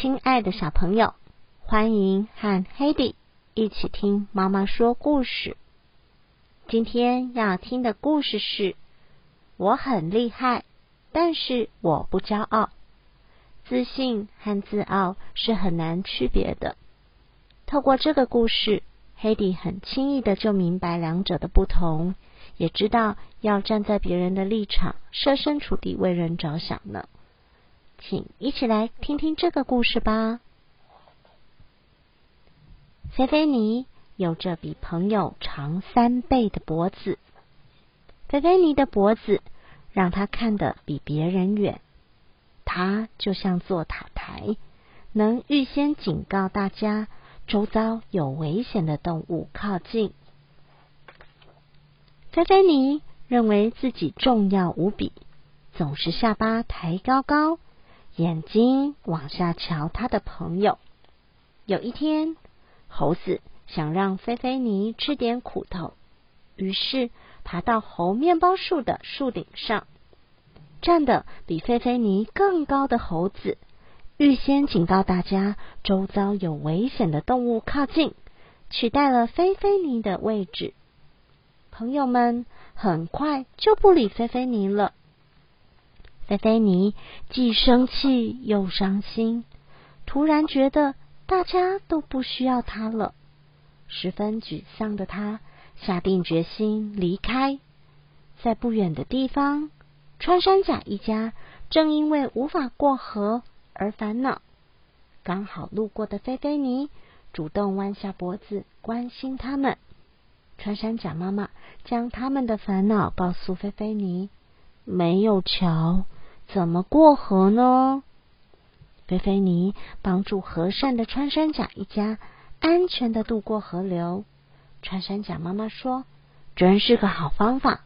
亲爱的小朋友，欢迎和 Hedy 一起听妈妈说故事。今天要听的故事是：我很厉害，但是我不骄傲。自信和自傲是很难区别的。透过这个故事，Hedy 很轻易的就明白两者的不同，也知道要站在别人的立场，设身处地为人着想呢。请一起来听听这个故事吧。菲菲尼有着比朋友长三倍的脖子，菲菲尼的脖子让他看得比别人远。他就像座塔台，能预先警告大家周遭有危险的动物靠近。菲菲尼认为自己重要无比，总是下巴抬高高。眼睛往下瞧，他的朋友。有一天，猴子想让菲菲尼吃点苦头，于是爬到猴面包树的树顶上。站的比菲菲尼更高的猴子，预先警告大家周遭有危险的动物靠近，取代了菲菲尼的位置。朋友们很快就不理菲菲尼了。菲菲尼既生气又伤心，突然觉得大家都不需要他了，十分沮丧的他下定决心离开。在不远的地方，穿山甲一家正因为无法过河而烦恼。刚好路过的菲菲尼主动弯下脖子关心他们。穿山甲妈妈将他们的烦恼告诉菲菲尼：“没有桥。”怎么过河呢？菲菲尼帮助和善的穿山甲一家安全的渡过河流。穿山甲妈妈说：“真是个好方法。”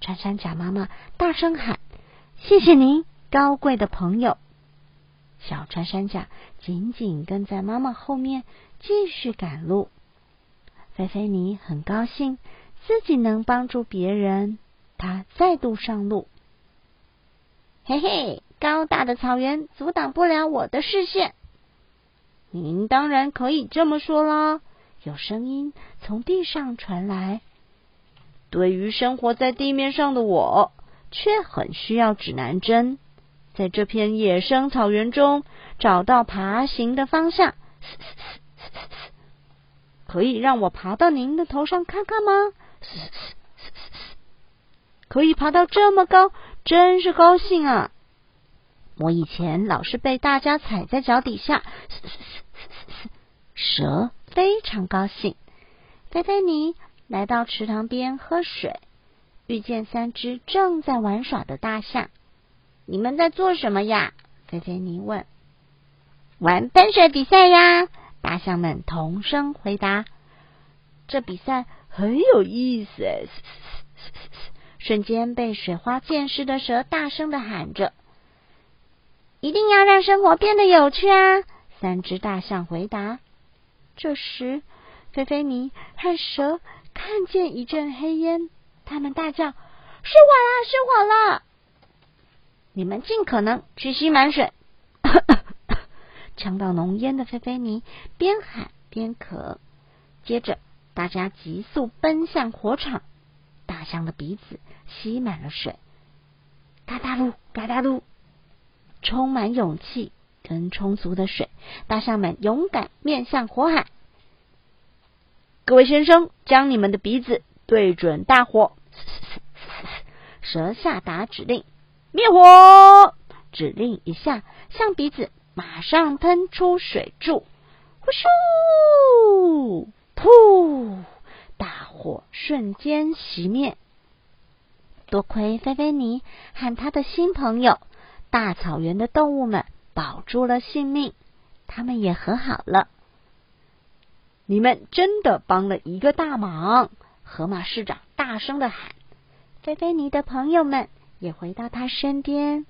穿山甲妈妈大声喊：“谢谢您，高贵的朋友！”小穿山甲紧紧跟在妈妈后面，继续赶路。菲菲尼很高兴自己能帮助别人，他再度上路。嘿嘿，高大的草原阻挡不了我的视线。您当然可以这么说啦。有声音从地上传来。对于生活在地面上的我，却很需要指南针，在这片野生草原中找到爬行的方向。可以让我爬到您的头上看看吗？可以爬到这么高。真是高兴啊！我以前老是被大家踩在脚底下。蛇非常高兴。菲菲尼来到池塘边喝水，遇见三只正在玩耍的大象。你们在做什么呀？菲菲尼问。玩喷水比赛呀！大象们同声回答。这比赛很有意思。瞬间被水花溅湿的蛇大声的喊着：“一定要让生活变得有趣啊！”三只大象回答。这时，菲菲尼和蛇看见一阵黑烟，他们大叫：“失火了！失火了！”你们尽可能去吸满水。呛到浓烟的菲菲尼边喊边咳。接着，大家急速奔向火场。大象的鼻子吸满了水，嘎达噜，嘎达噜，充满勇气跟充足的水，大象们勇敢面向火海。各位先生，将你们的鼻子对准大火。蛇下达指令：灭火！指令一下，象鼻子马上喷出水柱，呼咻，噗！火瞬间熄灭，多亏菲菲尼和他的新朋友大草原的动物们保住了性命，他们也和好了。你们真的帮了一个大忙！河马市长大声的喊。菲菲尼的朋友们也回到他身边，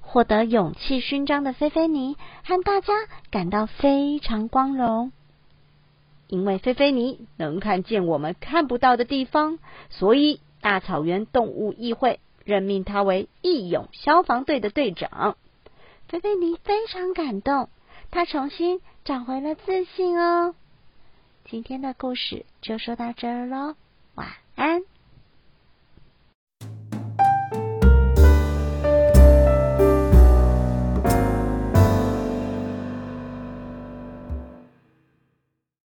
获得勇气勋章的菲菲尼和大家感到非常光荣。因为菲菲尼能看见我们看不到的地方，所以大草原动物议会任命他为义勇消防队的队长。菲菲尼非常感动，他重新找回了自信哦。今天的故事就说到这儿喽，晚安。